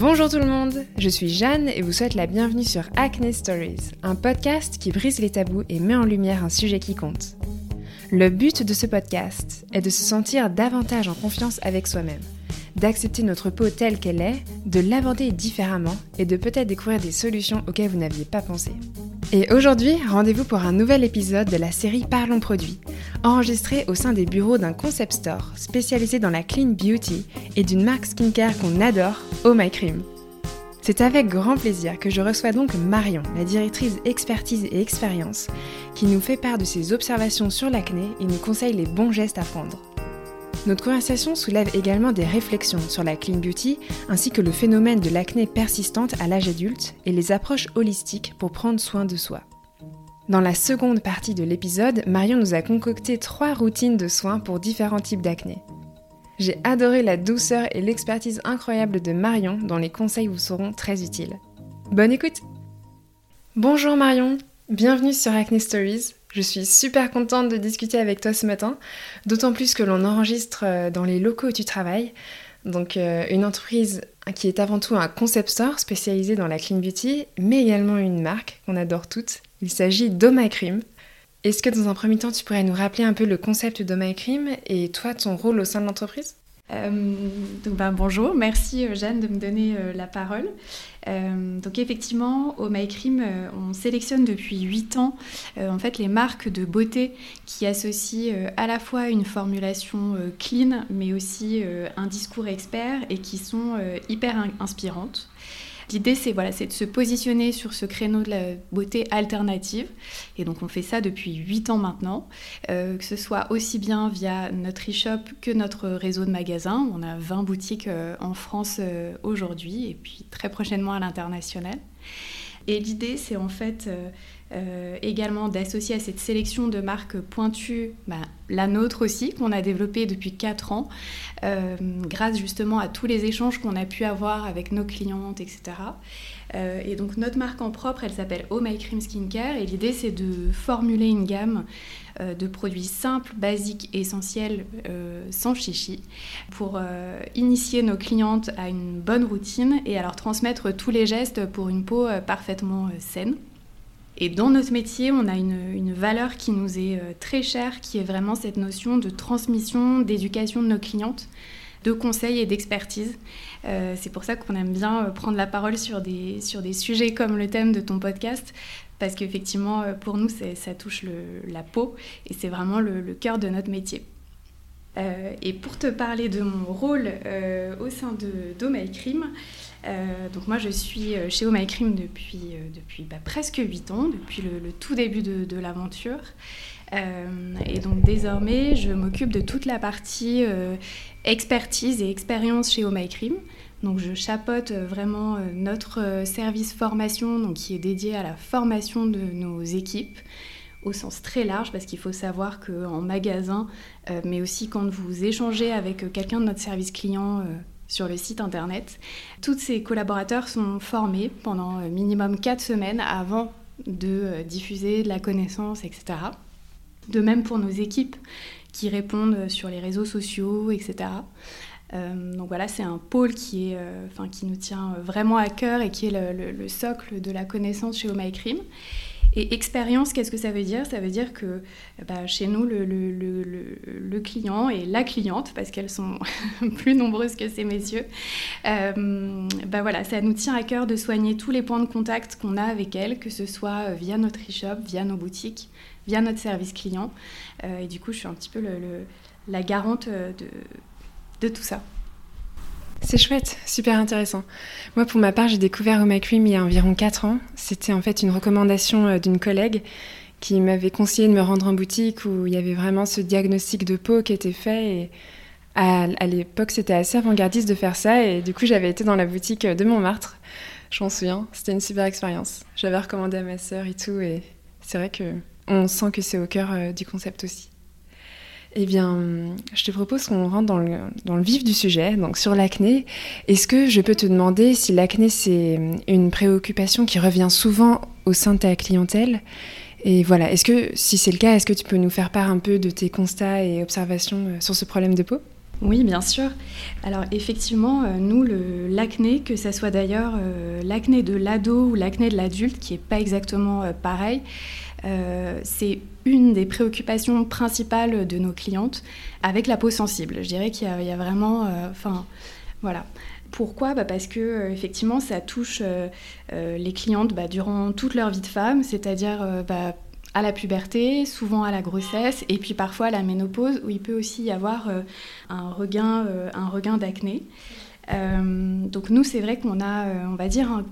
Bonjour tout le monde, je suis Jeanne et vous souhaite la bienvenue sur Acne Stories, un podcast qui brise les tabous et met en lumière un sujet qui compte. Le but de ce podcast est de se sentir davantage en confiance avec soi-même, d'accepter notre peau telle qu'elle est, de l'aborder différemment et de peut-être découvrir des solutions auxquelles vous n'aviez pas pensé. Et aujourd'hui, rendez-vous pour un nouvel épisode de la série Parlons Produits, enregistré au sein des bureaux d'un concept store spécialisé dans la clean beauty et d'une marque skincare qu'on adore, Oh My Cream. C'est avec grand plaisir que je reçois donc Marion, la directrice expertise et expérience, qui nous fait part de ses observations sur l'acné et nous conseille les bons gestes à prendre. Notre conversation soulève également des réflexions sur la clean beauty ainsi que le phénomène de l'acné persistante à l'âge adulte et les approches holistiques pour prendre soin de soi. Dans la seconde partie de l'épisode, Marion nous a concocté trois routines de soins pour différents types d'acné. J'ai adoré la douceur et l'expertise incroyable de Marion dont les conseils vous seront très utiles. Bonne écoute Bonjour Marion, bienvenue sur Acne Stories. Je suis super contente de discuter avec toi ce matin, d'autant plus que l'on enregistre euh, dans les locaux où tu travailles. Donc euh, une entreprise qui est avant tout un concept store spécialisé dans la clean beauty, mais également une marque qu'on adore toutes. Il s'agit d'Oma Cream. Est-ce que dans un premier temps, tu pourrais nous rappeler un peu le concept d'Oma Cream et toi, ton rôle au sein de l'entreprise? Euh, donc, ben, bonjour, merci euh, Jeanne de me donner euh, la parole. donc effectivement, au MyCream, on sélectionne depuis 8 ans en fait les marques de beauté qui associent à la fois une formulation clean mais aussi un discours expert et qui sont hyper inspirantes. L'idée, c'est voilà, de se positionner sur ce créneau de la beauté alternative. Et donc, on fait ça depuis 8 ans maintenant, euh, que ce soit aussi bien via notre e-shop que notre réseau de magasins. On a 20 boutiques euh, en France euh, aujourd'hui et puis très prochainement à l'international. Et l'idée, c'est en fait euh, également d'associer à cette sélection de marques pointues bah, la nôtre aussi, qu'on a développée depuis 4 ans, euh, grâce justement à tous les échanges qu'on a pu avoir avec nos clientes, etc. Euh, et donc notre marque en propre, elle s'appelle Oh My Cream Skincare, et l'idée c'est de formuler une gamme de produits simples, basiques, essentiels, sans chichi, pour initier nos clientes à une bonne routine et leur transmettre tous les gestes pour une peau parfaitement saine. Et dans notre métier, on a une, valeur qui nous est euh, très chère, qui est vraiment cette notion de transmission, d'éducation de nos clientes, de conseils et d'expertise. Euh, c'est pour ça qu'on aime bien euh, prendre la parole sur des, sur des sujets comme le thème de ton podcast, parce qu'effectivement, pour nous, ça touche la peau et c'est vraiment le, cœur de notre métier. et pour te parler de mon rôle au sein de Do Cream, euh, donc moi je suis euh, chez Oh My depuis, euh, bah, presque 8 ans, depuis le, tout début de, l'aventure. et donc désormais je m'occupe de toute la partie expertise et expérience chez Oh My. Donc je chapeaute vraiment notre service formation donc, qui est dédié à la formation de nos équipes au sens très large parce qu'il faut savoir qu'en magasin, mais aussi quand vous échangez avec quelqu'un de notre service client sur le site internet. Tous ces collaborateurs sont formés pendant euh, minimum 4 semaines avant de euh, diffuser de la connaissance, etc. De même pour nos équipes qui répondent sur les réseaux sociaux, etc. Euh, donc voilà, c'est un pôle qui, est, enfin, qui nous tient vraiment à cœur et qui est le, socle de la connaissance chez Oh et expérience, qu'est-ce que ça veut dire? Ça veut dire que bah, chez nous, le, client et la cliente, parce qu'elles sont plus nombreuses que ces messieurs, euh, bah voilà, ça nous tient à cœur de soigner tous les points de contact qu'on a avec elles, que ce soit via notre e-shop, via nos boutiques, via notre service client. Euh, et du coup, je suis un petit peu la garante de tout ça. C'est chouette, super intéressant. Moi, pour ma part, j'ai découvert Home Cream il y a environ 4 ans. C'était en fait une recommandation euh, d'une collègue qui m'avait conseillé de me rendre en boutique où il y avait vraiment ce diagnostic de peau qui était fait. Et à, l'époque, c'était assez avant-gardiste de faire ça. Et du coup, j'avais été dans la boutique de Montmartre. Je m'en souviens. C'était une super expérience. J'avais recommandé à ma sœur et tout. Et c'est vrai que on sent que c'est au cœur euh, du concept aussi. Eh bien, je te propose qu'on rentre dans le, vif du sujet, donc sur l'acné. Est-ce que je peux te demander si l'acné, c'est une préoccupation qui revient souvent au sein de ta clientèle? Et voilà, est-ce que, si c'est le cas, est-ce que tu peux nous faire part un peu de tes constats et observations euh, sur ce problème de peau? Oui, bien sûr. Alors effectivement, euh, nous, l'acné, que ce soit d'ailleurs euh, l'acné de l'ado ou l'acné de l'adulte, qui n'est pas exactement pareil, c'est une des préoccupations principales de nos clientes avec la peau sensible. Je dirais qu'il y, a vraiment... Enfin, voilà. Pourquoi? Bah Parce que effectivement, ça touche les clientes bah, durant toute leur vie de femme, c'est-à-dire bah, à la puberté, souvent à la grossesse, et puis parfois à la ménopause, où il peut aussi y avoir euh, un regain, euh, un regain d'acné. Euh, donc nous, c'est vrai qu'on a, on va dire, un,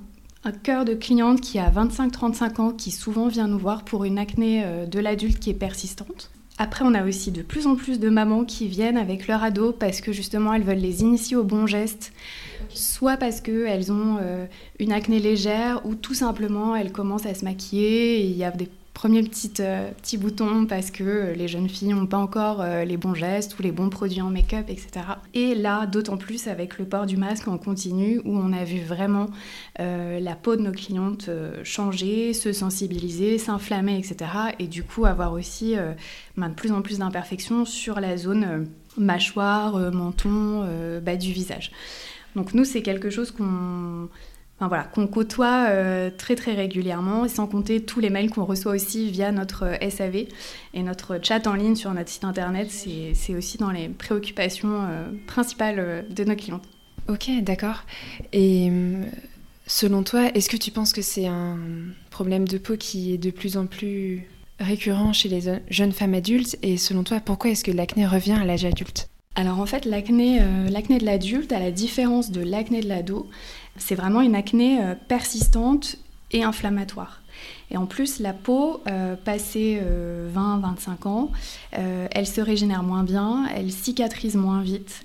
cœur de cliente qui a 25-35 ans, qui souvent vient nous voir pour une acné de l'adulte qui est persistante. Après, on a aussi de plus en plus de mamans qui viennent avec leur ado parce que justement, elles veulent les initier aux bons gestes, soit parce qu'elles ont une acné légère ou tout simplement elles commencent à se maquiller et il y a des Premier petit, euh, petit bouton parce que les jeunes filles n'ont pas encore euh, les bons gestes ou les bons produits en make-up, etc. Et là, d'autant plus avec le port du masque en continu où on a vu vraiment euh, la peau de nos clientes changer, se sensibiliser, s'inflammer, etc. Et du coup, avoir aussi ben, de plus en plus d'imperfections sur la zone mâchoire, menton, bas du visage. Donc nous, c'est quelque chose qu'on voilà, qu'on côtoie euh, très très régulièrement, et sans compter tous les mails qu'on reçoit aussi via notre euh, SAV et notre chat en ligne sur notre site internet, c'est aussi dans les préoccupations euh, principales de nos clients. Ok, d'accord. Et selon toi, est-ce que tu penses que c'est un problème de peau qui est de plus en plus récurrent chez les jeunes femmes adultes? Et selon toi, pourquoi est-ce que l'acné revient à l'âge adulte? Alors en fait, l'acné de l'adulte, à la différence de l'acné de l'ado, c'est vraiment une acné euh, persistante et inflammatoire. Et en plus, la peau, euh, passée 20-25 euh, ans, elle se régénère moins bien, elle cicatrise moins vite.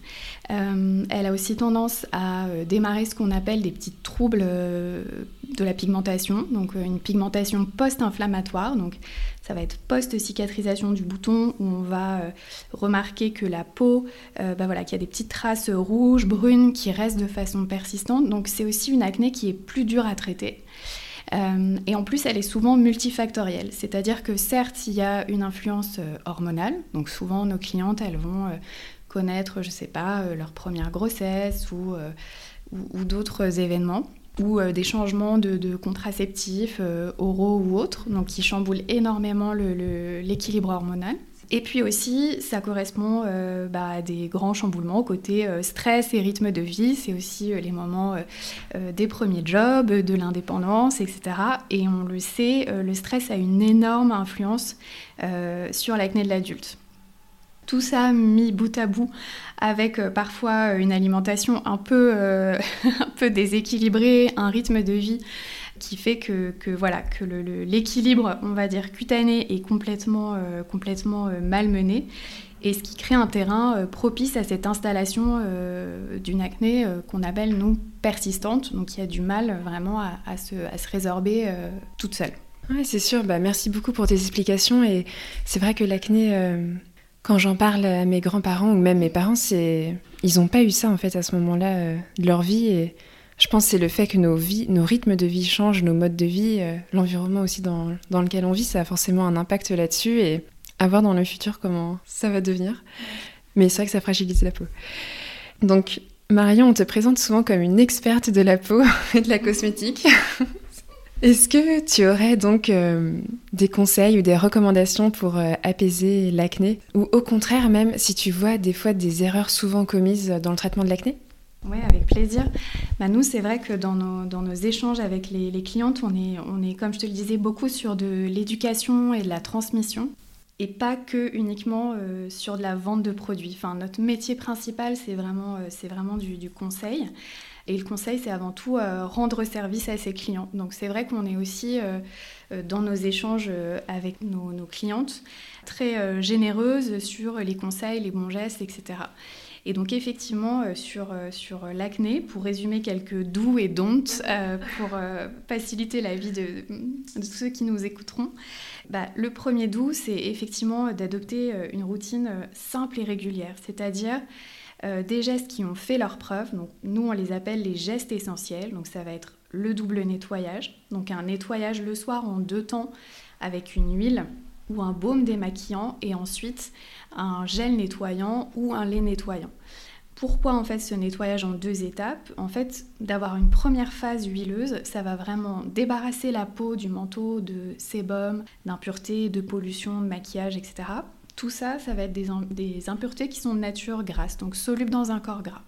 elle a aussi tendance à démarrer ce qu'on appelle des petits troubles de la pigmentation, donc une pigmentation post-inflammatoire. Donc ça va être post-cicatrisation du bouton où on va euh, remarquer que la peau, euh, bah voilà, qu'il y a des petites traces rouges, brunes qui restent de façon persistante. Donc c'est aussi une acné qui est plus dure à traiter. Euh, et en plus, elle est souvent multifactorielle. C'est-à-dire que certes, il y a une influence hormonale. Donc souvent, nos clientes, elles vont connaître, je ne sais pas, leur première grossesse ou, d'autres événements ou euh, des changements de, contraceptifs euh, oraux ou autres, donc qui chamboulent énormément l'équilibre hormonal. Et puis aussi, ça correspond euh, bah, à des grands chamboulements côté stress et rythme de vie. C'est aussi les moments des premiers jobs, de l'indépendance, etc. Et on le sait, le stress a une énorme influence sur l'acné de l'adulte. Tout ça mis bout à bout avec euh, parfois euh, une alimentation euh, un peu déséquilibrée, un rythme de vie qui fait que, que voilà que l'équilibre, on va dire cutané, est complètement, complètement malmené et ce qui crée un terrain propice à cette installation d'une acné qu'on appelle nous persistante, donc qui a du mal vraiment à, se, à se, résorber toute seule. Oui, c'est sûr. Bah, merci beaucoup pour tes explications. Et c'est vrai que l'acné, quand j'en parle à mes grands-parents ou même mes parents, ils n'ont pas eu ça en fait à ce moment-là euh, de leur vie je pense que c'est le fait que nos vies, nos rythmes de vie changent, nos modes de vie, euh, l'environnement aussi dans, dans, lequel on vit, ça a forcément un impact là-dessus et à voir dans le futur comment ça va devenir. Mais c'est vrai que ça fragilise la peau. Donc Marion, on te présente souvent comme une experte de la peau et de la cosmétique. Est-ce que tu aurais donc euh, des conseils ou des recommandations pour euh, apaiser l'acné? Ou au contraire, même si tu vois des fois des erreurs souvent commises dans le traitement de l'acné? Oui, avec plaisir. Bah, nous, c'est vrai que dans nos, nos échanges avec les, clientes, on est, on est, comme je te le disais, beaucoup sur de l'éducation et de la transmission et pas que uniquement euh, sur de la vente de produits. Enfin, notre métier principal, c'est vraiment, c'est vraiment du, conseil. Et le conseil, c'est avant tout euh, rendre service à ses clients. Donc c'est vrai qu'on est aussi euh, euh, dans nos échanges avec nos, clientes très généreuses sur les conseils, les bons gestes, etc. Et donc effectivement, sur, sur l'acné, pour résumer quelques doux et don'ts pour faciliter la vie de, ceux qui nous écouteront, bah, le premier doux, c'est effectivement d'adopter une routine simple et régulière, c'est-à-dire euh, des gestes qui ont fait leur preuve. Nous, on les appelle les gestes essentiels. Donc, ça va être le double nettoyage. Donc, un nettoyage le soir en deux temps avec une huile ou un baume démaquillant et ensuite un gel nettoyant ou un lait nettoyant. Pourquoi en fait ce nettoyage en deux étapes? En fait, d'avoir une première phase huileuse, ça va vraiment débarrasser la peau du manteau de sébum, d'impuretés, de pollution, de maquillage, etc. Tout ça, ça va être des, impuretés qui sont de nature grasse, donc solubles dans un corps gras.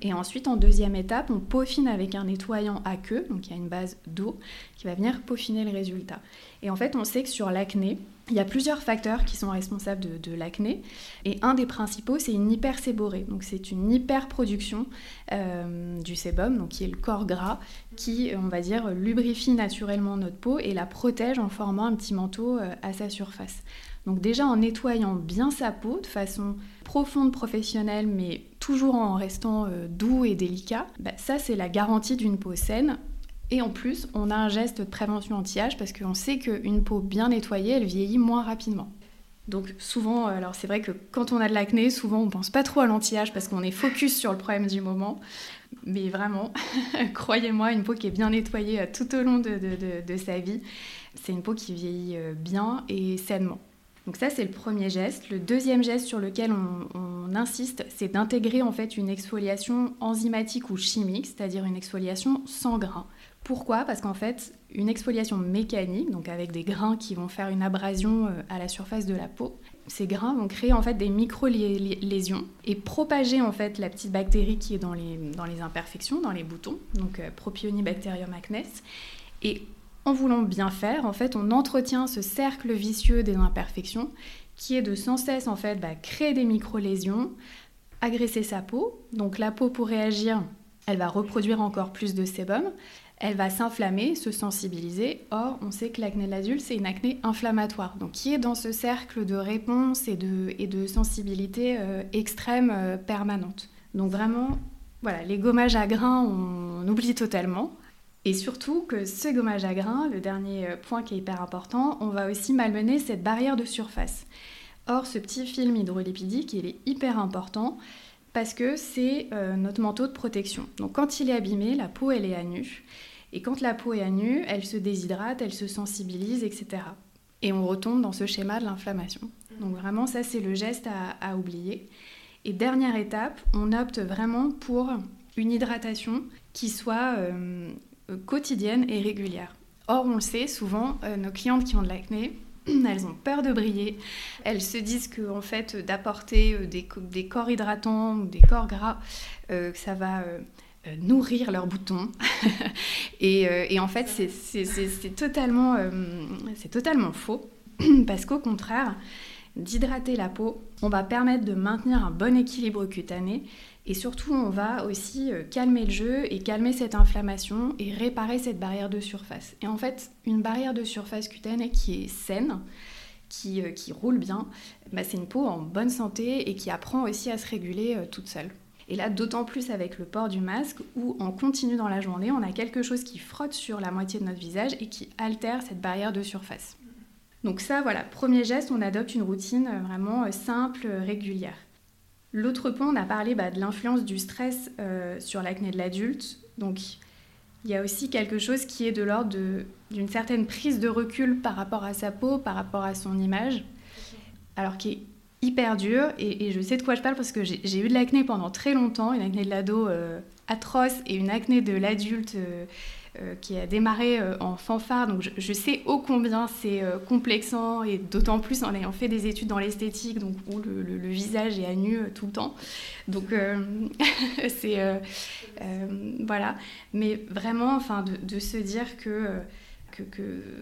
Et ensuite, en deuxième étape, on peaufine avec un nettoyant à queue, donc il y a une base d'eau qui va venir peaufiner le résultat. Et en fait, on sait que sur l'acné, il y a plusieurs facteurs qui sont responsables de, l'acné. Et un des principaux, c'est une hyperséborée. Donc c'est une hyperproduction euh, du sébum, qui est le corps gras, qui, on va dire, lubrifie naturellement notre peau et la protège en formant un petit manteau euh, à sa surface. Donc déjà en nettoyant bien sa peau de façon profonde, professionnelle, mais toujours en restant euh, doux et délicat, bah, ça c'est la garantie d'une peau saine. Et en plus, on a un geste de prévention anti-âge parce qu'on sait qu'une peau bien nettoyée, elle vieillit moins rapidement. Donc souvent, euh, alors c'est vrai que quand on a de l'acné, souvent on pense pas trop à l'anti-âge parce qu'on est focus sur le problème du moment. Mais vraiment, croyez-moi, une peau qui est bien nettoyée euh, tout au long de, de sa vie, c'est une peau qui vieillit bien et sainement. Donc ça, c'est le premier geste. Le deuxième geste sur lequel on, insiste, c'est d'intégrer en fait une exfoliation enzymatique ou chimique, c'est-à-dire une exfoliation sans grains. Pourquoi? Parce qu'en fait, une exfoliation mécanique, donc avec des grains qui vont faire une abrasion euh, à la surface de la peau, ces grains vont créer en fait des micro-lésions et propager en fait la petite bactérie qui est dans les, dans les imperfections, dans les boutons, donc euh, Propionibacterium acnes. Et en voulant bien faire, en fait, on entretient ce cercle vicieux des imperfections qui est de sans cesse en fait bah, créer des micro-lésions, agresser sa peau. Donc la peau pour réagir, elle va reproduire encore plus de sébum, elle va s'inflammer, se sensibiliser. Or, on sait que l'acné de l'adulte, c'est une acné inflammatoire, donc qui est dans ce cercle de réponse et de, et de sensibilité euh, extrême euh, permanente. Donc vraiment, voilà, les gommages à grains, on oublie totalement. Et surtout que ce gommage à grains, le dernier euh, point qui est hyper important, on va aussi malmener cette barrière de surface. Or, ce petit film hydrolipidique, il est hyper important parce que c'est euh, notre manteau de protection. Donc quand il est abîmé, la peau, elle est à nu. Et quand la peau est à nu, elle se déshydrate, elle se sensibilise, etc. Et on retombe dans ce schéma de l'inflammation. Donc vraiment, ça, c'est le geste à, oublier. Et dernière étape, on opte vraiment pour une hydratation qui soit euh, quotidienne et régulière. Or, on le sait, souvent, euh, nos clientes qui ont de l'acné, elles ont peur de briller. Elles se disent que en fait, d'apporter euh, des, corps hydratants ou des corps gras, ça va nourrir leurs boutons. et, en fait, c'est totalement, totalement faux. Parce qu'au contraire, d'hydrater la peau, on va permettre de maintenir un bon équilibre cutané et surtout, on va aussi euh, calmer le jeu et calmer cette inflammation et réparer cette barrière de surface. Et en fait, une barrière de surface cutanée qui est saine, qui, euh, qui roule bien, bah, c'est une peau en bonne santé et qui apprend aussi à se réguler euh, toute seule. Et là, d'autant plus avec le port du masque, où on continue dans la journée, on a quelque chose qui frotte sur la moitié de notre visage et qui altère cette barrière de surface. Donc ça, voilà, premier geste, on adopte une routine vraiment simple, régulière. L'autre point, on a parlé bah, de l'influence du stress euh, sur l'acné de l'adulte. Donc, il y a aussi quelque chose qui est de l'ordre d'une certaine prise de recul par rapport à sa peau, par rapport à son image, alors qui est hyper dur. Et, je sais de quoi je parle parce que j'ai eu de l'acné pendant très longtemps, une acné de l'ado euh, atroce et une acné de l'adulte. Euh, qui a démarré euh, en fanfare, donc je, sais ô combien c'est euh, complexant, et d'autant plus en ayant fait des études dans l'esthétique, donc où le, visage est à nu tout le temps. Donc c'est... voilà. Mais vraiment, enfin, de, se dire que...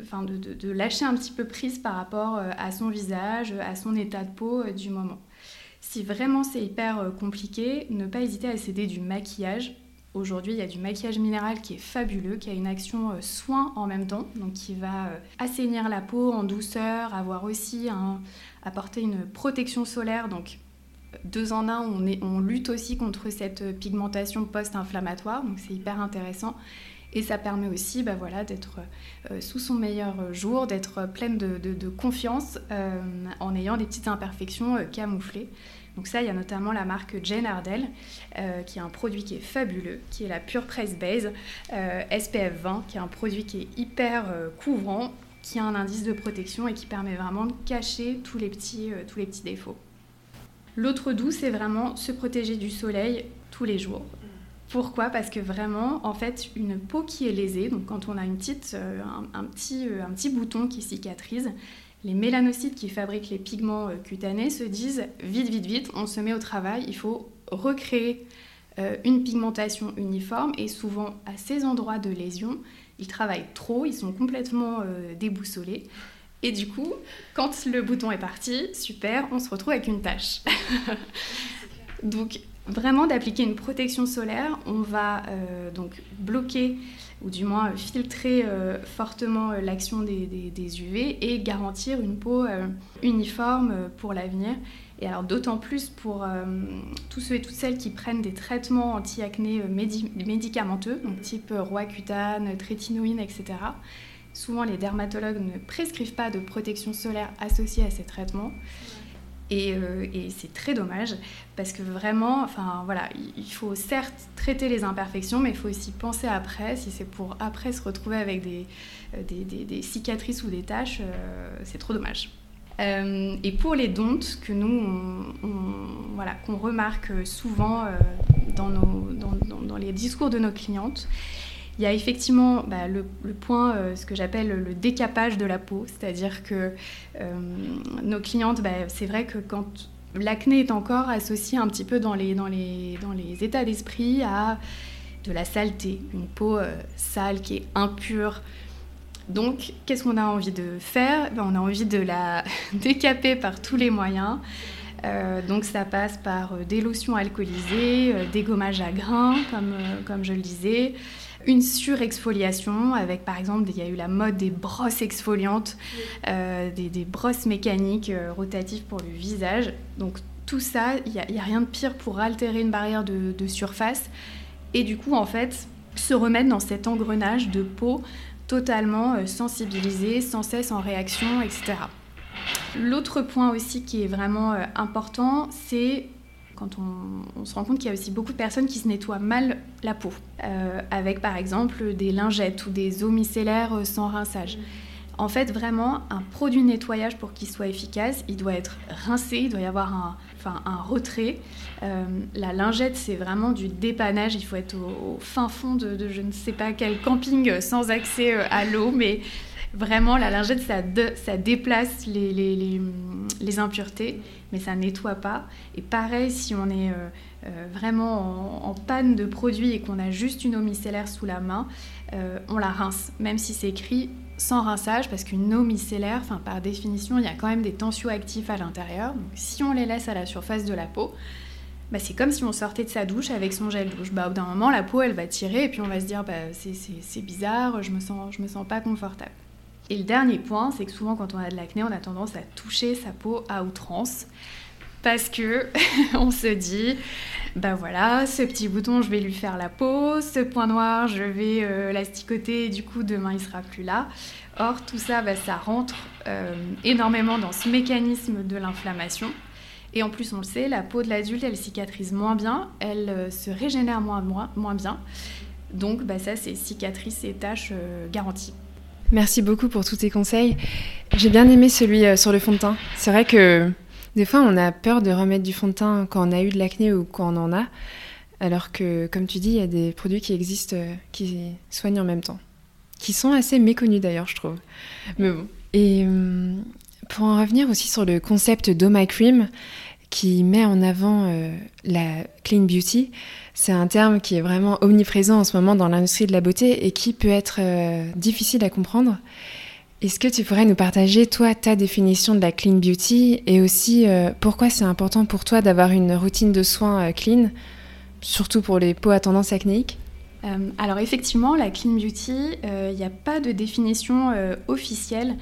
Enfin, de, de, lâcher un petit peu prise par rapport à son visage, à son état de peau du moment. Si vraiment c'est hyper compliqué, ne pas hésiter à céder du maquillage Aujourd'hui, il y a du maquillage minéral qui est fabuleux, qui a une action euh, soin en même temps, donc qui va euh, assainir la peau en douceur, avoir aussi un, apporter une protection solaire. Donc, deux en un, on, lutte aussi contre cette pigmentation post-inflammatoire, donc c'est hyper intéressant. Et ça permet aussi bah voilà, d'être euh, sous son meilleur jour, d'être pleine de, confiance en ayant des petites imperfections camouflées. Donc ça, il y a notamment la marque Jane Ardell, euh, qui est un produit qui est fabuleux, qui est la Pure Press Base euh, SPF 20, qui est un produit qui est hyper euh, couvrant, qui a un indice de protection et qui permet vraiment de cacher tous les petits, défauts. L'autre doux, c'est vraiment se protéger du soleil tous les jours. Pourquoi? Parce que vraiment, en fait, une peau qui est lésée, donc quand on a une petite, un, petit, un petit bouton qui cicatrise, les mélanocytes qui fabriquent les pigments euh, cutanés se disent vite, vite, vite, on se met au travail, il faut recréer une pigmentation uniforme et souvent à ces endroits de lésion, ils travaillent trop, ils sont complètement déboussolés. Et du coup, quand le bouton est parti, super, on se retrouve avec une tache. donc vraiment d'appliquer une protection solaire, on va euh, donc bloquer ou du moins filtrer euh, fortement euh, l'action des, UV et garantir une peau uniforme pour l'avenir. Et alors d'autant plus pour tous ceux et toutes celles qui prennent des traitements anti-acné médicamenteux, donc type Roaccutane, trétinoïne, etc. Souvent les dermatologues ne prescrivent pas de protection solaire associée à ces traitements. Euh, et, c'est très dommage parce que vraiment, enfin voilà, il faut certes traiter les imperfections, mais il faut aussi penser après. Si c'est pour après se retrouver avec des, euh, cicatrices ou des taches, euh, c'est trop dommage. et pour les dontes que nous, voilà, qu'on remarque souvent dans, les discours de nos clientes, il y a effectivement bah, le, point, euh, ce que j'appelle le décapage de la peau, c'est-à-dire que euh, nos clientes, bah, c'est vrai que quand l'acné est encore associé un petit peu dans les, états d'esprit à de la saleté, une peau euh, sale qui est impure. Donc, qu'est-ce qu'on a envie de faire? Ben, On a envie de la décaper par tous les moyens. Donc ça passe par des lotions alcoolisées, des gommages à grains, comme, comme je le disais, une surexfoliation avec par exemple il y a eu la mode des brosses exfoliantes, euh, des, brosses mécaniques euh, rotatives pour le visage. Donc tout ça, il n'y a, rien de pire pour altérer une barrière de, surface et du coup en fait se remettre dans cet engrenage de peau totalement euh, sensibilisée, sans cesse en réaction, etc. L'autre point aussi qui est vraiment important, c'est quand on, se rend compte qu'il y a aussi beaucoup de personnes qui se nettoient mal la peau, euh, avec par exemple des lingettes ou des eaux micellaires euh, sans rinçage. En fait, vraiment, un produit nettoyage pour qu'il soit efficace, il doit être rincé, il doit y avoir un, retrait. Euh, la lingette, c'est vraiment du dépannage. Il faut être au, fin fond de, de, je ne sais pas quel camping sans accès à l'eau, mais Vraiment, la lingette, ça, déplace les, impuretés, mais ça nettoie pas. Et pareil, si on est euh, euh, vraiment en, panne de produits et qu'on a juste une eau micellaire sous la main, euh, on la rince, même si c'est écrit sans rinçage, parce qu'une eau micellaire, par définition, il y a quand même des tensioactifs à l'intérieur. Donc si on les laisse à la surface de la peau, bah, c'est comme si on sortait de sa douche avec son gel douche. Bah, au bout d'un moment, la peau, elle va tirer et puis on va se dire bah, c'est bizarre, je me, sens, je me sens pas confortable. Et le dernier point, c'est que souvent quand on a de l'acné, on a tendance à toucher sa peau à outrance. Parce que on se dit ben voilà ce petit bouton je vais lui faire la peau. Ce point noir je vais euh, l'asticoter. Du coup demain il sera plus là. Or tout ça bah, ça rentre euh, énormément dans ce mécanisme de l'inflammation. Et en plus on le sait la peau de l'adulte elle cicatrise moins bien. Elle euh, se régénère moins, bien. Donc bah, ça c'est cicatrices et taches garanties Merci beaucoup pour tous tes conseils. J'ai bien aimé celui euh, sur le fond de teint. C'est vrai que des fois, on a peur de remettre du fond de teint quand on a eu de l'acné ou quand on en a. Alors que, comme tu dis, il y a des produits qui existent euh, qui soignent en même temps. Qui sont assez méconnus d'ailleurs, je trouve. Mais bon. Et hum, pour en revenir aussi sur le concept d'Oma Cream, qui met en avant euh, la clean beauty. C'est un terme qui est vraiment omniprésent en ce moment dans l'industrie de la beauté et qui peut être euh, difficile à comprendre. Est-ce que tu pourrais nous partager, toi, ta définition de la clean beauty et aussi euh, pourquoi c'est important pour toi d'avoir une routine de soins clean, surtout pour les peaux à tendance acnéique? Alors effectivement, la clean beauty, il n'y a pas de définition officielle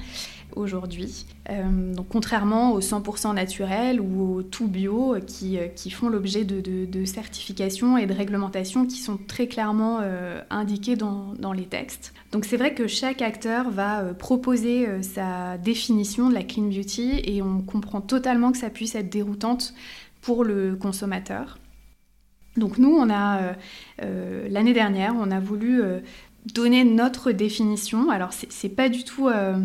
aujourd'hui. Euh, donc contrairement aux 100% naturels ou aux tout bio qui, euh, qui font l'objet de, de, certifications et de réglementations qui sont très clairement euh, indiquées dans, dans, les textes. Donc c'est vrai que chaque acteur va proposer sa définition de la clean beauty et on comprend totalement que ça puisse être déroutante pour le consommateur. Donc nous, on a l'année dernière, on a voulu donner notre définition. Alors, c'est pas du tout euh,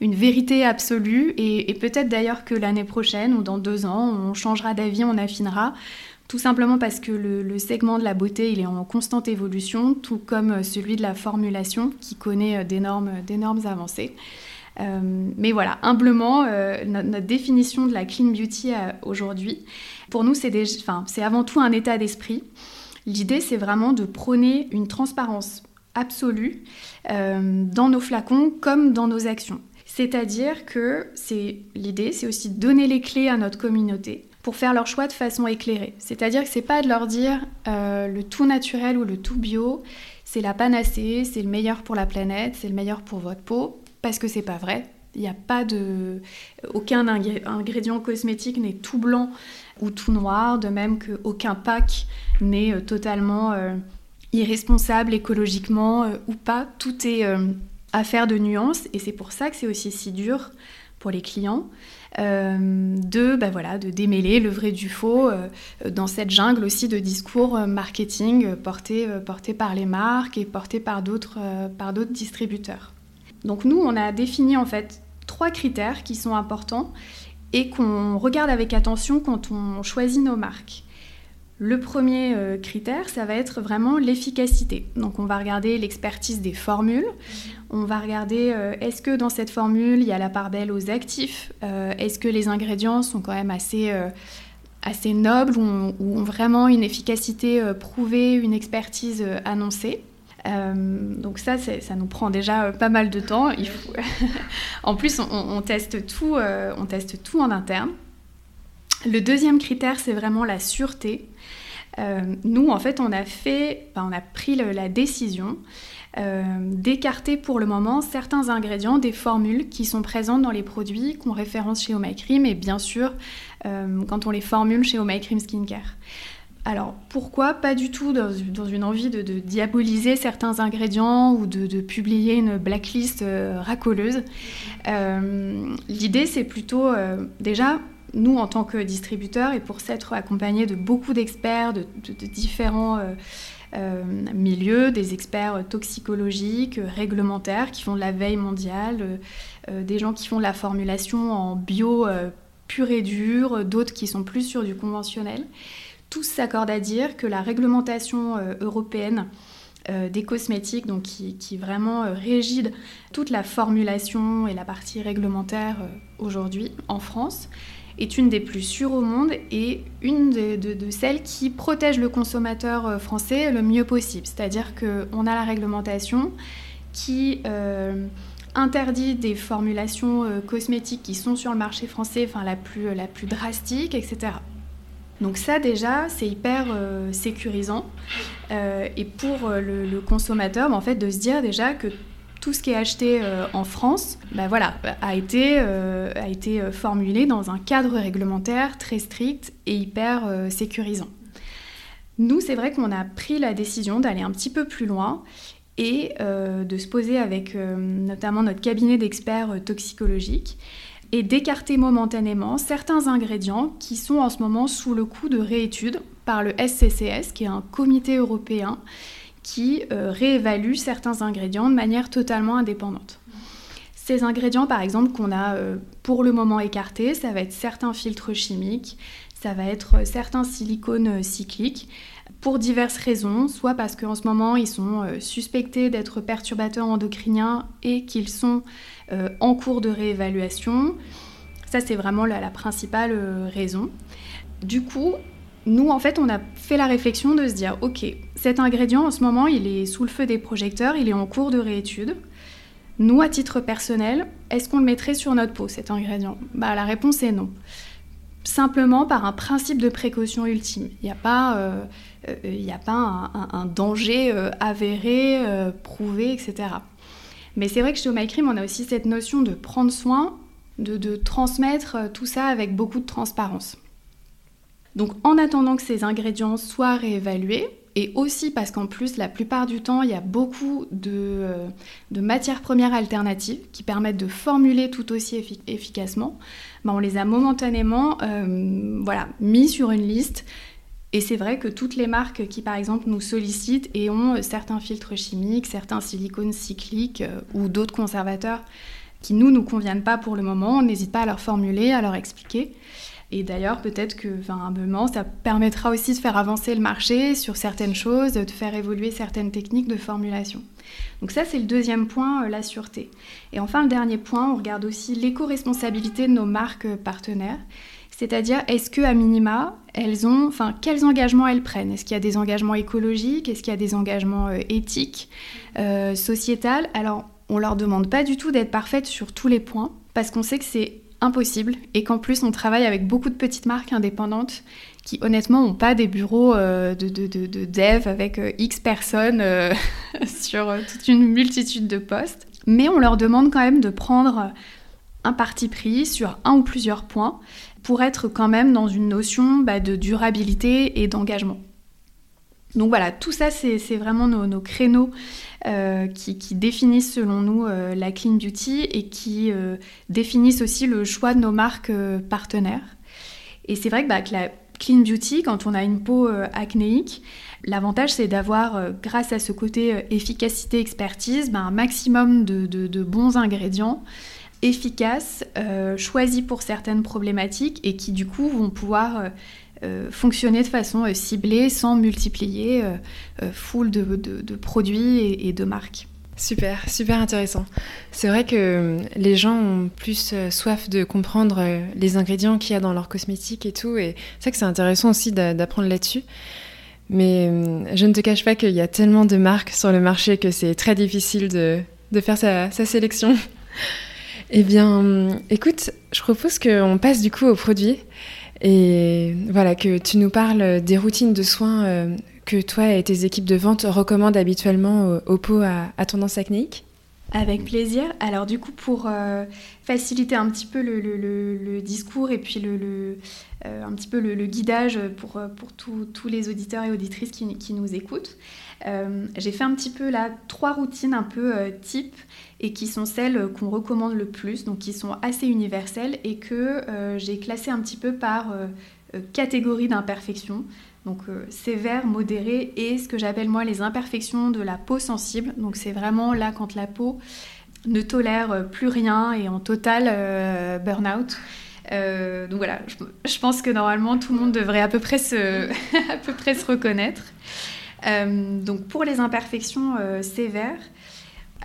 une vérité absolue, et, peut-être d'ailleurs que l'année prochaine ou dans deux ans, on changera d'avis, on affinera. Tout simplement parce que le, segment de la beauté, il est en constante évolution, tout comme euh, celui de la formulation, qui connaît d'énormes avancées. mais voilà, humblement, notre, définition de la clean beauty aujourd'hui, pour nous, c'est avant tout un état d'esprit. L'idée, c'est vraiment de prôner une transparence absolue euh, dans nos flacons comme dans nos actions. C'est-à-dire que c'est l'idée, c'est aussi donner les clés à notre communauté pour faire leur choix de façon éclairée. C'est-à-dire que c'est pas de leur dire euh, le tout naturel ou le tout bio, c'est la panacée, c'est le meilleur pour la planète, c'est le meilleur pour votre peau, parce que c'est pas vrai. Il n'y a pas de. Aucun ingrédient cosmétique n'est tout blanc ou tout noir, de même qu'aucun pack n'est euh, totalement irresponsable écologiquement euh, ou pas. Tout est affaire de nuances et c'est pour ça que c'est aussi si dur pour les clients de, bah voilà, démêler le vrai du faux dans cette jungle aussi de discours marketing portés porté par les marques et portés par d'autres distributeurs. Donc nous, on a défini en fait trois critères qui sont importants et qu'on regarde avec attention quand on choisit nos marques. Le premier euh, critère, ça va être vraiment l'efficacité. Donc on va regarder l'expertise des formules, on va regarder euh, est-ce que dans cette formule il y a la part belle aux actifs, euh, est-ce que les ingrédients sont quand même assez, assez nobles ou ont vraiment une efficacité prouvée, une expertise annoncée? Donc ça, ça nous prend déjà pas mal de temps. En plus, on, teste tout, on teste tout en interne. Le deuxième critère, c'est vraiment la sûreté. Nous, en fait, on a fait, on a pris la décision d'écarter pour le moment certains ingrédients des formules qui sont présentes dans les produits qu'on référence chez My Cream et bien sûr quand on les formule chez My Cream Skincare. Alors pourquoi Pas du tout dans, une envie de, diaboliser certains ingrédients ou de, publier une blacklist euh, racoleuse? Euh, l'idée c'est plutôt euh, déjà nous en tant que distributeurs et pour s'être accompagnés de beaucoup d'experts de, différents milieux, des experts toxicologiques, réglementaires qui font la veille mondiale, des gens qui font la formulation en bio pur et dur, d'autres qui sont plus sur du conventionnel. Tous s'accordent à dire que la réglementation euh, européenne euh, des cosmétiques, donc qui, vraiment euh, régide toute la formulation et la partie réglementaire aujourd'hui en France, est une des plus sûres au monde et une de, celles qui protège le consommateur français le mieux possible. C'est-à-dire qu'on a la réglementation qui interdit des formulations cosmétiques qui sont sur le marché français, enfin la plus, la plus drastique, etc. Donc ça déjà, c'est hyper euh, sécurisant. Euh, et pour euh, le, consommateur, en fait, de se dire déjà que tout ce qui est acheté en France, bah, voilà, a été, a été formulé dans un cadre réglementaire très strict et hyper sécurisant. Nous, c'est vrai qu'on a pris la décision d'aller un petit peu plus loin et de se poser avec notamment notre cabinet d'experts toxicologiques et d'écarter momentanément certains ingrédients qui sont en ce moment sous le coup de réétude par le SCCS, qui est un comité européen qui euh, réévalue certains ingrédients de manière totalement indépendante. Ces ingrédients, par exemple, qu'on a euh, pour le moment écartés, ça va être certains filtres chimiques, ça va être euh, certains silicones cycliques, pour diverses raisons, soit parce qu'en ce moment ils sont suspectés d'être perturbateurs endocriniens et qu'ils sont en cours de réévaluation. Ça, c'est vraiment la, principale euh, raison. Du coup, nous, en fait, on a fait la réflexion de se dire, OK, cet ingrédient, en ce moment, il est sous le feu des projecteurs, il est en cours de réétude. Nous, à titre personnel, est-ce qu'on le mettrait sur notre peau, cet ingrédient? Bah, La réponse est non. Simplement par un principe de précaution ultime. Il n'y a pas, euh, a pas un danger avéré, prouvé, etc. Mais c'est vrai que chez Cream, on a aussi cette notion de prendre soin, de, transmettre euh, tout ça avec beaucoup de transparence. Donc en attendant que ces ingrédients soient réévalués, et aussi parce qu'en plus, la plupart du temps, il y a beaucoup de, euh, matières premières alternatives qui permettent de formuler tout aussi efficacement, ben, on les a momentanément euh, mis sur une liste Et c'est vrai que toutes les marques qui, par exemple, nous sollicitent et ont certains filtres chimiques, certains silicones cycliques ou d'autres conservateurs qui nous nous conviennent pas pour le moment, on n'hésite pas à leur formuler, à leur expliquer. Et d'ailleurs, peut-être que, un moment, ça permettra aussi de faire avancer le marché sur certaines choses, de faire évoluer certaines techniques de formulation. Donc ça, c'est le deuxième point, euh, la sûreté. Et enfin, le dernier point, on regarde aussi l'éco-responsabilité de nos marques partenaires. C'est-à-dire, est-ce que à minima, elles ont, enfin, quels engagements elles prennent? Est-ce qu'il y a des engagements écologiques? Est-ce qu'il y a des engagements euh, éthiques, euh, Alors, on leur demande pas du tout d'être parfaites sur tous les points, parce qu'on sait que c'est impossible et qu'en plus on travaille avec beaucoup de petites marques indépendantes qui honnêtement n'ont pas des bureaux euh, de, de, dev avec euh, X personnes euh, sur toute une multitude de postes. Mais on leur demande quand même de prendre un parti pris sur un ou plusieurs points pour être quand même dans une notion bah, de durabilité et d'engagement. Donc voilà, tout ça, c'est vraiment nos, créneaux euh, qui, définissent selon nous euh, la clean beauty et qui euh, définissent aussi le choix de nos marques partenaires. Et c'est vrai que, bah, la clean beauty, quand on a une peau acnéique, l'avantage c'est d'avoir, grâce à ce côté efficacité, expertise, bah, un maximum de, bons ingrédients efficaces, choisis pour certaines problématiques et qui du coup vont pouvoir euh, fonctionner de façon euh, ciblée sans multiplier euh, foule de, produits et, de marques. Super, super intéressant. C'est vrai que les gens ont plus soif de comprendre les ingrédients qu'il y a dans leurs cosmétiques et tout, et c'est vrai que c'est intéressant aussi d'apprendre là-dessus. Mais je ne te cache pas qu'il y a tellement de marques sur le marché que c'est très difficile de, faire sa, sa sélection. eh bien, écoute, je propose qu'on passe du coup aux produits. Et voilà, que tu nous parles des routines de soins euh, que toi et tes équipes de vente recommandent habituellement aux, peaux à, tendance acnéique. Avec plaisir. Alors du coup, pour euh, faciliter un petit peu le, discours et puis le, euh, un petit peu le, guidage pour, pour tous les auditeurs et auditrices qui, qui nous écoutent, j'ai fait un petit peu là trois routines un peu type et qui sont celles qu'on recommande le plus, donc qui sont assez universelles et que euh, j'ai classées un petit peu par euh, euh, catégorie d'imperfections. Donc sévère, modéré et ce que j'appelle moi les imperfections de la peau sensible. Donc c'est vraiment là quand la peau ne tolère plus rien et en total burn-out. donc voilà, je, je, pense que normalement tout le monde devrait à peu près se, à peu près se reconnaître. donc pour les imperfections sévères,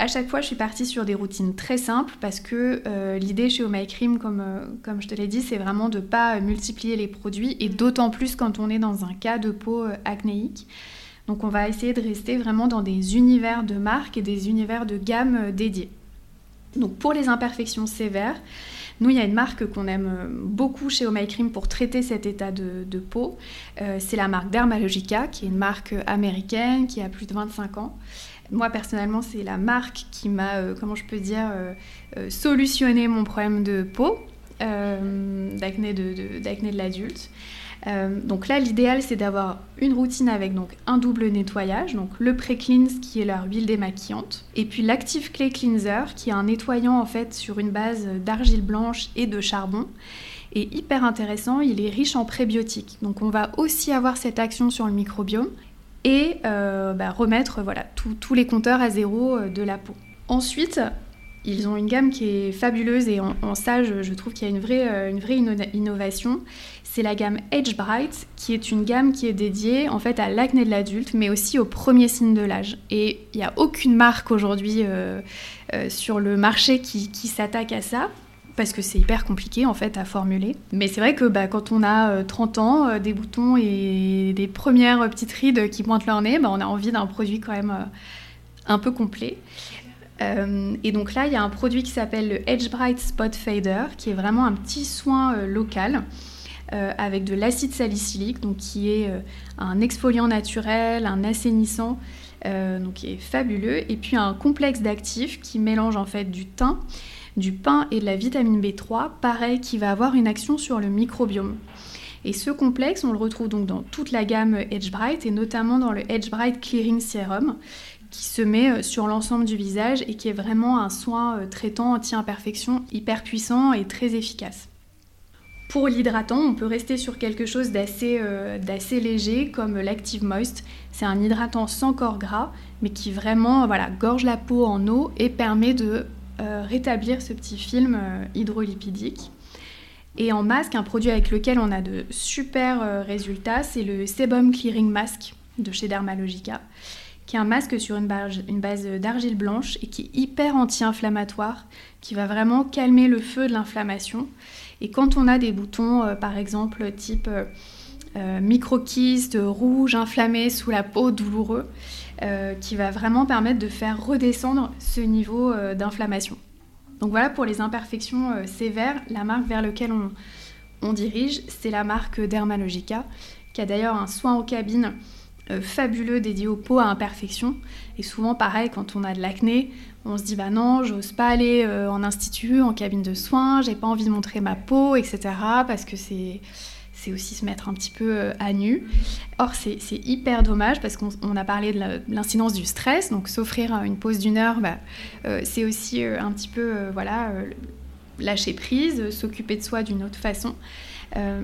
à chaque fois, je suis partie sur des routines très simples parce que euh, l'idée chez Oh My Cream, comme, euh, comme je te l'ai dit, c'est vraiment de ne pas multiplier les produits et d'autant plus quand on est dans un cas de peau euh, acnéique. Donc on va essayer de rester vraiment dans des univers de marque et des univers de gamme dédiés. Donc pour les imperfections sévères, nous, il y a une marque qu'on aime beaucoup chez Oh My Cream pour traiter cet état de, de peau. c'est la marque Dermalogica, qui est une marque américaine qui a plus de 25 ans. Moi, personnellement, c'est la marque qui m'a, euh, comment je peux dire, euh, euh, solutionné mon problème de peau, d'acné de, de l'adulte. donc là, l'idéal, c'est d'avoir une routine avec donc un double nettoyage, donc le pré-cleanse qui est leur huile démaquillante, et puis l'active clay cleanser qui est un nettoyant en fait sur une base d'argile blanche et de charbon. Et hyper intéressant, il est riche en prébiotiques. Donc on va aussi avoir cette action sur le microbiome et euh, bah, remettre voilà, tous les compteurs à zéro euh, de la peau. Ensuite, ils ont une gamme qui est fabuleuse et en, ça, je, trouve qu'il y a une vraie, euh, une vraie innovation. C'est la gamme Age Bright, qui est une gamme qui est dédiée en fait à l'acné de l'adulte, mais aussi aux premiers signes de l'âge. Et il n'y a aucune marque aujourd'hui sur le marché qui s'attaque à ça parce que c'est hyper compliqué en fait à formuler. Mais c'est vrai que bah, quand on a 30 euh, ans, euh, des boutons et des premières petites rides qui pointent leur nez, bah, on a envie d'un produit quand même euh, un peu complet. et donc là, il y a un produit qui s'appelle le Edge Bright Spot Fader, qui est vraiment un petit soin local. avec de l'acide salicylique, donc qui est un exfoliant naturel, un assainissant, donc qui est fabuleux, et puis un complexe d'actifs qui mélange en fait du thym, du pain et de la vitamine B3, pareil, qui va avoir une action sur le microbiome. Et ce complexe, on le retrouve donc dans toute la gamme Edge Bright et notamment dans le Edge Bright Clearing Serum qui se met euh, sur l'ensemble du visage et qui est vraiment un soin euh, traitant anti-imperfection hyper puissant et très efficace. Pour l'hydratant, on peut rester sur quelque chose d'assez léger comme l'Active Moist. C'est un hydratant sans corps gras, mais qui vraiment voilà, gorge la peau en eau et permet de rétablir ce petit film hydrolipidique. Et en masque, un produit avec lequel on a de super euh, résultats, c'est le Sebum Clearing Mask de chez Dermalogica, qui est un masque sur une base, d'argile blanche et qui est hyper anti-inflammatoire, qui va vraiment calmer le feu de l'inflammation. Et quand on a des boutons, euh, par exemple, type euh, microkyste, rouge, inflammé sous la peau, douloureux, qui va vraiment permettre de faire redescendre ce niveau d'inflammation. Donc voilà pour les imperfections euh, sévères, la marque vers laquelle on, dirige, c'est la marque Dermalogica, qui a d'ailleurs un soin en cabine euh, fabuleux dédié aux peaux à imperfections. Et souvent, pareil, quand on a de l'acné, on se dit bah non, j'ose pas aller euh, en institut, en cabine de soins, j'ai pas envie de montrer ma peau, etc. Parce que c'est c'est aussi se mettre un petit peu euh, à nu. Or, c'est hyper dommage parce qu'on a parlé de l'incidence du stress, donc s'offrir une pause d'une heure, bah, euh, c'est aussi euh, un petit peu voilà, lâcher prise, s'occuper de soi d'une autre façon.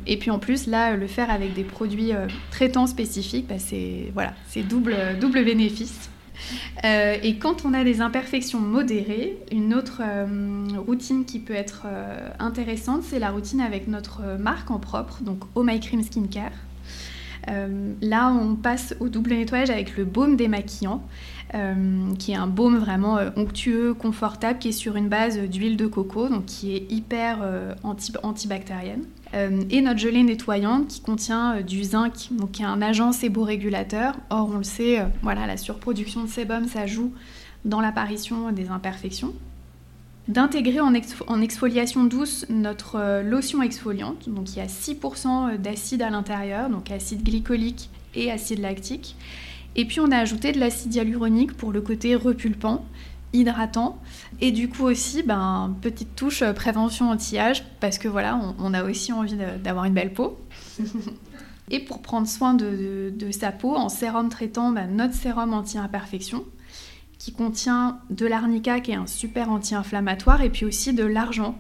et puis en plus, là, le faire avec des produits traitants spécifiques, bah, c'est voilà, double, double bénéfice. Euh, et quand on a des imperfections modérées, une autre euh, routine qui peut être euh, intéressante, c'est la routine avec notre marque en propre, donc Oh My Cream Skincare. là, on passe au double nettoyage avec le baume démaquillant, qui est un baume vraiment onctueux, confortable, qui est sur une base d'huile de coco, donc qui est hyper antibactérienne. Euh, et notre gelée nettoyante qui contient euh, du zinc, donc qui est un agent séborégulateur. Or, on le sait, euh, voilà, la surproduction de sébum, ça joue dans l'apparition des imperfections. D'intégrer en, exfoliation douce notre lotion exfoliante, donc il y a 6% d'acide à l'intérieur, donc acide glycolique et acide lactique. Et puis on a ajouté de l'acide hyaluronique pour le côté repulpant hydratant et du coup aussi ben, petite touche euh, prévention anti-âge parce que voilà on, a aussi envie d'avoir une belle peau et pour prendre soin de, sa peau en sérum traitant ben, notre sérum anti-imperfection qui contient de l'arnica qui est un super anti-inflammatoire et puis aussi de l'argent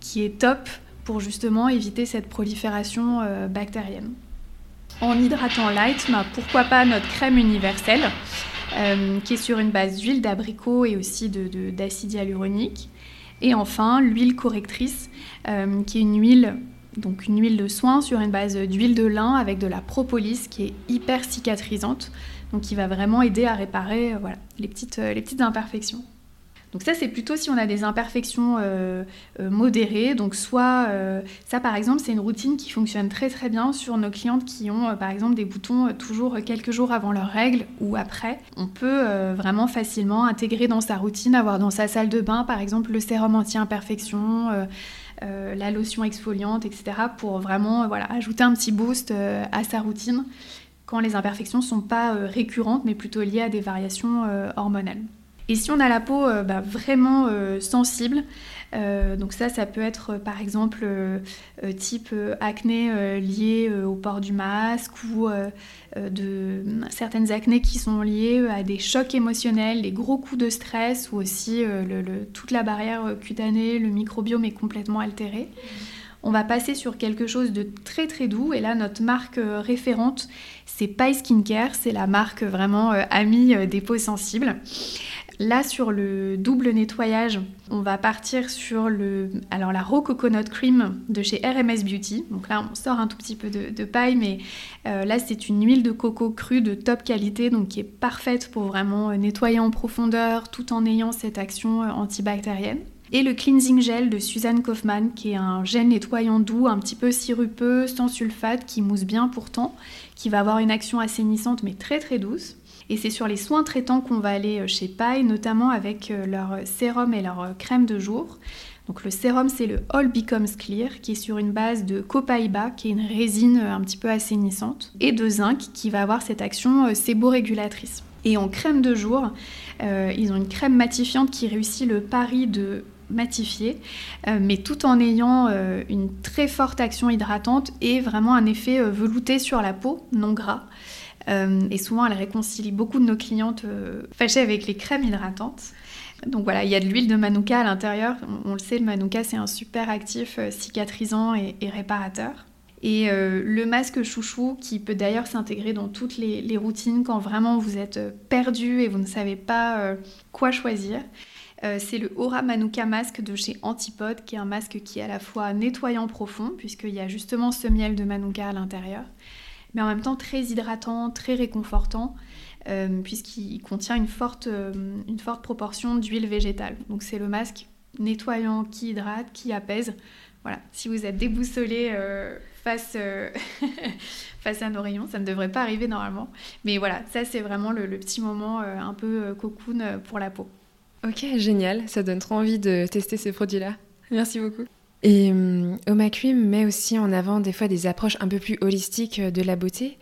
qui est top pour justement éviter cette prolifération euh, bactérienne. En hydratant light, ben, pourquoi pas notre crème universelle euh, qui est sur une base d'huile d'abricot et aussi d'acide de, hyaluronique. Et enfin, l'huile correctrice, euh, qui est une huile, donc une huile de soin sur une base d'huile de lin avec de la propolis qui est hyper cicatrisante, donc qui va vraiment aider à réparer euh, voilà, les, petites, les petites imperfections. Donc ça, c'est plutôt si on a des imperfections euh, euh, modérées. Donc soit, euh, ça par exemple, c'est une routine qui fonctionne très très bien sur nos clientes qui ont par exemple des boutons toujours quelques jours avant leurs règles ou après. On peut vraiment facilement intégrer dans sa routine, avoir dans sa salle de bain par exemple le sérum anti-imperfection. la lotion exfoliante, etc., pour vraiment voilà, ajouter un petit boost à sa routine quand les imperfections ne sont pas récurrentes, mais plutôt liées à des variations hormonales. Et si on a la peau euh, bah, vraiment euh, sensible, euh, donc ça, ça peut être par exemple type acné lié au port du masque ou de certaines acnées qui sont liées à des chocs émotionnels, des gros coups de stress ou aussi toute la barrière cutanée, le microbiome est complètement altéré. On va passer sur quelque chose de très très doux et là notre marque référente c'est Pie Skincare, c'est la marque vraiment amie des peaux sensibles. Là, sur le double nettoyage, on va partir sur le, la Raw Coconut Cream de chez RMS Beauty. Donc là, on sort un tout petit peu de, paille, mais euh, là, c'est une huile de coco crue de top qualité, donc qui est parfaite pour vraiment euh, nettoyer en profondeur tout en ayant cette action euh, antibactérienne. Et le cleansing gel de Suzanne Kaufmann, qui est un gel nettoyant doux, un petit peu sirupeux, sans sulfate, qui mousse bien pourtant, qui va avoir une action assainissante mais très très douce. Et c'est sur les soins traitants qu'on va aller euh, chez Paille, notamment avec euh, leur sérum et leur euh, crème de jour. Donc le sérum, c'est le All Becomes Clear, qui est sur une base de copaïba, qui est une résine un petit peu assainissante, et de zinc, qui va avoir cette action séborégulatrice. Et en crème de jour, ils ont une crème matifiante qui réussit le pari de matifier, mais tout en ayant une très forte action hydratante et vraiment un effet velouté sur la peau, non gras. Euh, et souvent, elle réconcilie beaucoup de nos clientes euh, fâchées avec les crèmes hydratantes. Donc voilà, il y a de l'huile de manuka à l'intérieur. On, le sait, le manuka c'est un super actif cicatrisant et, réparateur. Et le masque chouchou qui peut d'ailleurs s'intégrer dans toutes les, routines quand vraiment vous êtes perdu et vous ne savez pas quoi choisir. Euh, c'est le Aura Manuka Mask de chez Antipode, qui est un masque qui est à la fois nettoyant profond, puisqu'il y a justement ce miel de Manuka à l'intérieur, mais en même temps très hydratant, très réconfortant, euh, puisqu'il contient une forte, euh, une forte proportion d'huile végétale. Donc c'est le masque nettoyant qui hydrate, qui apaise. Voilà, si vous êtes déboussolé face, face à nos rayons, ça ne devrait pas arriver normalement. Mais voilà, ça c'est vraiment le, le petit moment un peu cocoon pour la peau. Ok, génial. Ça donne trop envie de tester ces produits-là. Merci beaucoup. Et euh, Oma met aussi en avant des fois des approches un peu plus holistiques euh, de la beauté,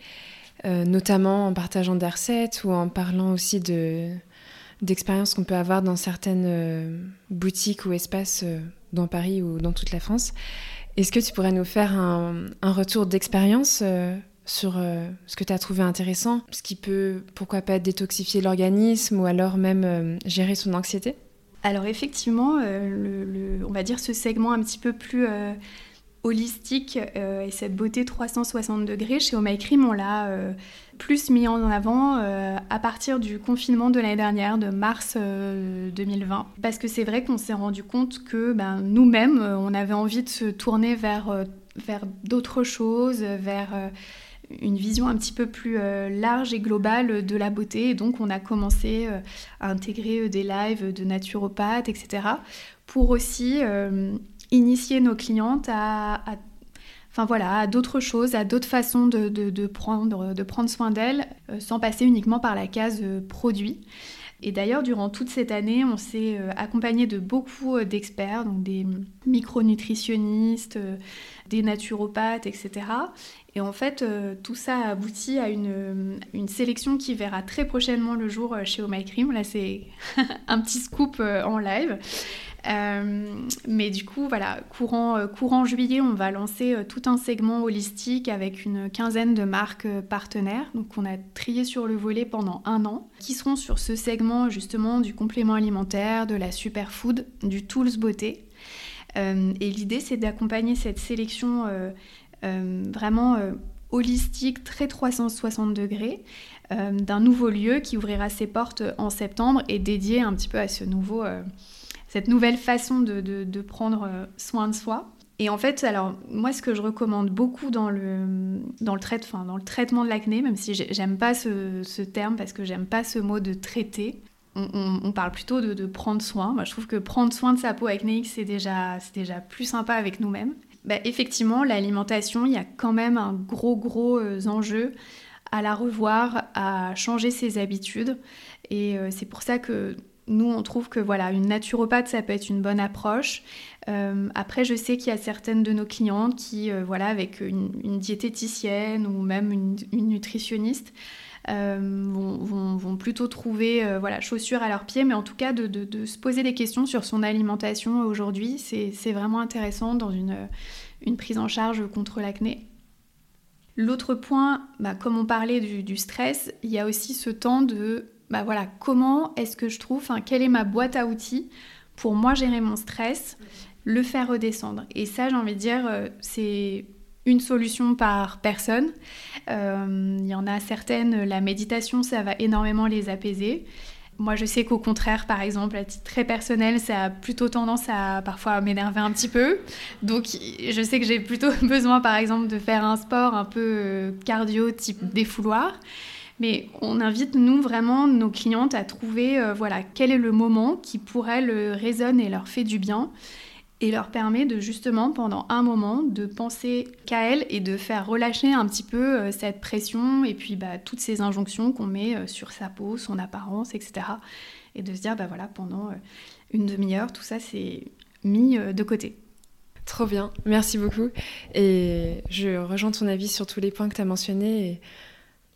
euh, notamment en partageant des recettes ou en parlant aussi de d'expériences qu'on peut avoir dans certaines euh, boutiques ou espaces dans Paris ou dans toute la France. Est-ce que tu pourrais nous faire un, un retour d'expérience sur ce que tu as trouvé intéressant, ce qui peut, pourquoi pas, détoxifier l'organisme ou alors même gérer son anxiété? Alors effectivement, euh, on va dire ce segment un petit peu plus holistique et cette beauté 360 degrés, chez My Cream, on l'a plus mis en avant à partir du confinement de l'année dernière, de mars 2020. Parce que c'est vrai qu'on s'est rendu compte que ben, nous-mêmes, on avait envie de se tourner vers d'autres choses, vers une vision un petit peu plus euh, large et globale de la beauté. Et donc, on a commencé euh, à intégrer euh, des lives de naturopathes, etc., pour aussi initier nos clientes à, enfin voilà, à d'autres choses, à d'autres façons de, prendre, de prendre soin d'elles, sans passer uniquement par la case produit. Et d'ailleurs, durant toute cette année, on s'est accompagné de beaucoup d'experts, donc des micronutritionnistes, des naturopathes, etc. Et en fait, euh, tout ça a abouti à une, une, sélection qui verra très prochainement le jour euh, chez Oh My Cream. Là, c'est un petit scoop euh, en live. mais du coup, voilà, courant, courant juillet, on va lancer tout un segment holistique avec une quinzaine de marques partenaires. Donc, on a trié sur le volet pendant un an, qui seront sur ce segment justement du complément alimentaire, de la superfood, du tools beauté. et l'idée, c'est d'accompagner cette sélection euh, vraiment euh, holistique, très 360 degrés, euh, d'un nouveau lieu qui ouvrira ses portes en septembre et dédié un petit peu à ce nouveau, cette nouvelle façon de, prendre soin de soi. Et en fait, alors moi, ce que je recommande beaucoup dans le, dans le, dans le traitement de l'acné, même si j'aime pas ce, terme parce que j'aime pas ce mot de traiter, on, parle plutôt de, prendre soin. Moi, je trouve que prendre soin de sa peau acnéique, c'est déjà, déjà plus sympa avec nous-mêmes. Bah, effectivement, l'alimentation, il y a quand même un gros, gros euh, enjeu à la revoir, à changer ses habitudes. Et euh, c'est pour ça que nous, on trouve que voilà, une naturopathe, ça peut être une bonne approche. Euh, après, je sais qu'il y a certaines de nos clientes qui, voilà, avec une, diététicienne ou même une, nutritionniste, vont, plutôt trouver voilà, chaussures à leurs pieds, mais en tout cas de, se poser des questions sur son alimentation aujourd'hui, c'est vraiment intéressant dans une, une prise en charge contre l'acné. L'autre point, bah, comme on parlait du, stress, il y a aussi ce temps de bah voilà, comment est-ce que je trouve, quelle est ma boîte à outils pour moi gérer mon stress, le faire redescendre. Et ça, j'ai envie de dire, euh, c'est une solution par personne. Euh, il y en a certaines, la méditation, ça va énormément les apaiser. Moi, je sais qu'au contraire, par exemple, à titre très personnel, ça a plutôt tendance à parfois m'énerver un petit peu. Donc, je sais que j'ai plutôt besoin, par exemple, de faire un sport un peu euh, cardio, type défouloir. Mais on invite, nous, vraiment, nos clientes à trouver, euh, voilà, quel est le moment qui, pour elles, résonne et leur fait du bien et leur permet de justement pendant un moment de penser qu'à elle et de faire relâcher un petit peu euh, cette pression et puis bah, toutes ces injonctions qu'on met euh, sur sa peau, son apparence, etc. Et de se dire bah voilà pendant euh, une demi-heure tout ça c'est mis de côté. Trop bien, merci beaucoup. Et je rejoins ton avis sur tous les points que tu as mentionnés.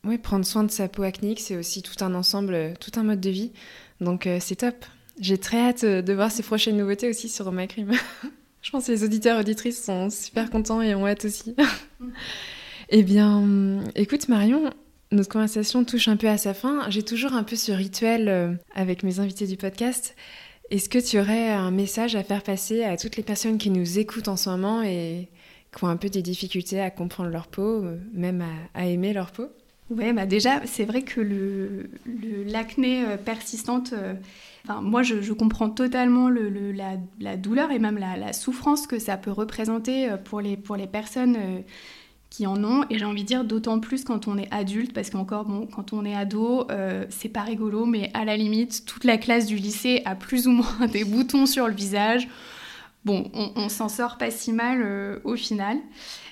Oui, prendre soin de sa peau acnéique, c'est aussi tout un ensemble, tout un mode de vie. Donc c'est top. J'ai très hâte euh, de voir ces prochaines nouveautés aussi sur My. Je pense que les auditeurs auditrices sont super contents et ont hâte aussi. eh bien, écoute Marion, notre conversation touche un peu à sa fin. J'ai toujours un peu ce rituel euh, avec mes invités du podcast. Est-ce que tu aurais un message à faire passer à toutes les personnes qui nous écoutent en ce moment et qui ont un peu des difficultés à comprendre leur peau, même à, aimer leur peau? Oui, bah déjà, c'est vrai que l'acné le, persistante, moi, je, comprends totalement le, la, douleur et même la, souffrance que ça peut représenter euh, pour les, pour les personnes euh, qui en ont. Et j'ai envie de dire d'autant plus quand on est adulte, parce qu'encore, bon, quand on est ado, euh, c'est pas rigolo, mais à la limite, toute la classe du lycée a plus ou moins des boutons sur le visage. Bon, on, s'en sort pas si mal au final.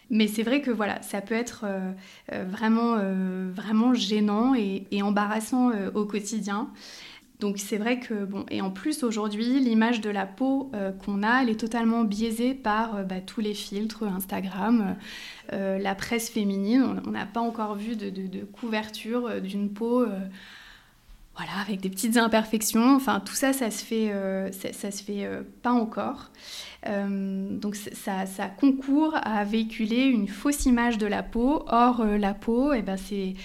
Mais c'est vrai que voilà, ça peut être vraiment, vraiment gênant et embarrassant au quotidien. Donc c'est vrai que, bon, et en plus aujourd'hui, l'image de la peau euh, qu'on a, elle est totalement biaisée par euh, bah, tous les filtres, Instagram, euh, la presse féminine. On n'a pas encore vu de, couverture d'une peau voilà, avec des petites imperfections. Enfin, tout ça, ça se fait, ça, se fait pas encore. donc ça, concourt à véhiculer une fausse image de la peau. Or, la peau, eh ben, c'est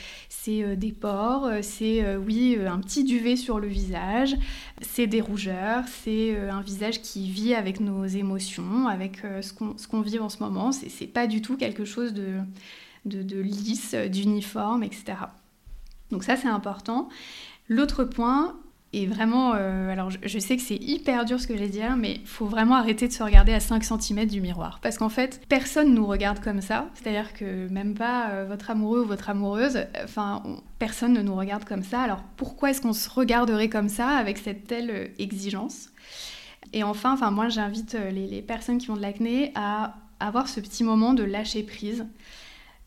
c'est euh, des pores, euh, c'est euh, oui un petit duvet sur le visage, c'est des rougeurs, c'est un visage qui vit avec nos émotions, avec ce qu'on vit en ce moment. C'est pas du tout quelque chose de, de lisse, d'uniforme, etc. Donc ça c'est important. L'autre point, et vraiment, euh, alors je, sais que c'est hyper dur ce que je vais dire, mais faut vraiment arrêter de se regarder à 5 cm du miroir. Parce qu'en fait, personne nous regarde comme ça. C'est-à-dire que même pas euh, votre amoureux ou votre amoureuse, enfin, personne ne nous regarde comme ça. Alors pourquoi est-ce qu'on se regarderait comme ça avec cette telle euh, exigence? Et enfin, enfin, moi j'invite les, les personnes qui ont de l'acné à avoir ce petit moment de lâcher prise.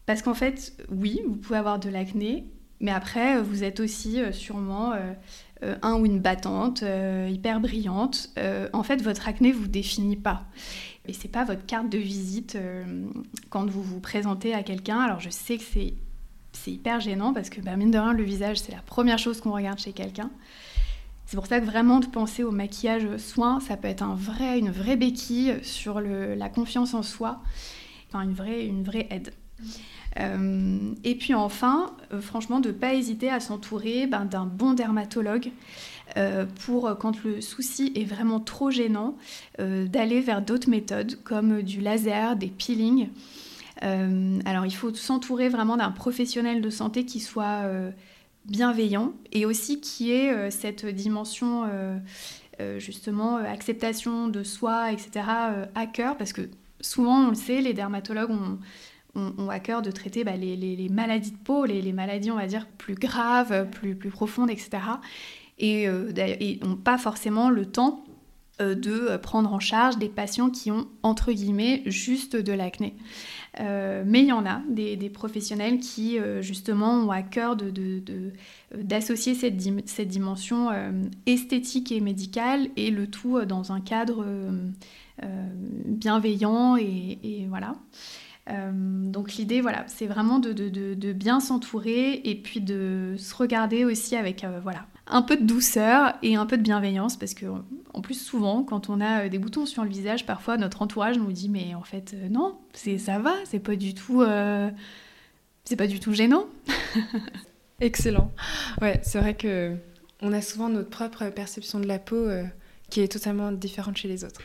Parce qu'en fait, oui, vous pouvez avoir de l'acné, mais après, vous êtes aussi sûrement euh, un ou une battante, euh, hyper brillante, euh, en fait, votre acné vous définit pas. Et c'est pas votre carte de visite quand vous vous présentez à quelqu'un. Alors je sais que c'est c'est hyper gênant parce que bah, mine de rien, le visage, c'est la première chose qu'on regarde chez quelqu'un. C'est pour ça que vraiment de penser au maquillage soin, ça peut être un vrai, une vraie béquille sur la confiance en soi, enfin une vraie, une vraie aide. Euh, et puis enfin, euh, franchement, de ne pas hésiter à s'entourer ben, d'un bon dermatologue euh, pour, quand le souci est vraiment trop gênant, d'aller vers d'autres méthodes comme du laser, des peelings. alors il faut s'entourer vraiment d'un professionnel de santé qui soit bienveillant et aussi qui ait cette dimension justement acceptation de soi, etc. à cœur parce que souvent on le sait, les dermatologues ont ont, à cœur de traiter bah, les, maladies de peau, les, maladies, on va dire, plus graves, plus, profondes, etc. Et, euh, n'ont pas forcément le temps euh, de prendre en charge des patients qui ont, entre guillemets, juste de l'acné. Euh, mais il y en a, des, professionnels qui, justement, ont à cœur d'associer cette, dimension esthétique et médicale, et le tout dans un cadre bienveillant, et voilà. Euh, donc l'idée, voilà, c'est vraiment de, bien s'entourer et puis de se regarder aussi avec euh, voilà, un peu de douceur et un peu de bienveillance parce que en plus souvent quand on a euh, des boutons sur le visage, parfois notre entourage nous dit mais en fait non, c'est ça va, c'est pas du tout c'est pas du tout gênant. Excellent. Ouais, c'est vrai que on a souvent notre propre perception de la peau qui est totalement différente chez les autres.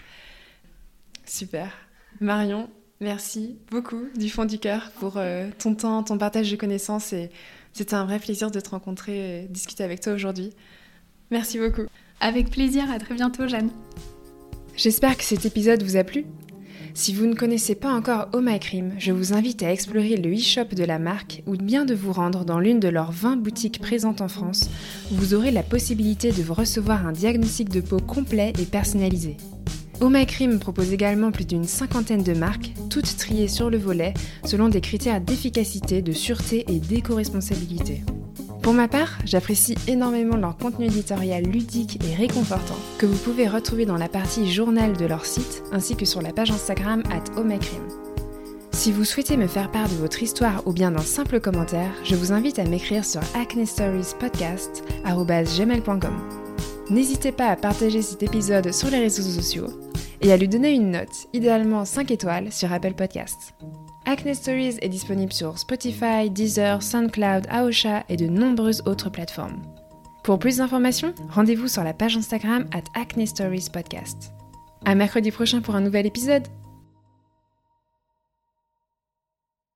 Super. Marion, Merci beaucoup du fond du cœur pour euh, ton temps, ton partage de connaissances et c'était un vrai plaisir de te rencontrer et discuter avec toi aujourd'hui. Merci beaucoup. Avec plaisir, à très bientôt Jeanne. J'espère que cet épisode vous a plu. Si vous ne connaissez pas encore Oh My Cream, je vous invite à explorer le e-shop de la marque ou bien de vous rendre dans l'une de leurs 20 boutiques présentes en France où vous aurez la possibilité de vous recevoir un diagnostic de peau complet et personnalisé. Cream propose également plus d'une cinquantaine de marques, toutes triées sur le volet selon des critères d'efficacité, de sûreté et d'éco-responsabilité. Pour ma part, j'apprécie énormément leur contenu éditorial ludique et réconfortant, que vous pouvez retrouver dans la partie journal de leur site ainsi que sur la page Instagram at Cream. Si vous souhaitez me faire part de votre histoire ou bien d'un simple commentaire, je vous invite à m'écrire sur acnestoriespodcast.gmail.com. N'hésitez pas à partager cet épisode sur les réseaux sociaux et à lui donner une note, idéalement 5 étoiles, sur Apple Podcasts. Acne Stories est disponible sur Spotify, Deezer, SoundCloud, Aosha et de nombreuses autres plateformes. Pour plus d'informations, rendez-vous sur la page Instagram at Acne Stories Podcast. À mercredi prochain pour un nouvel épisode.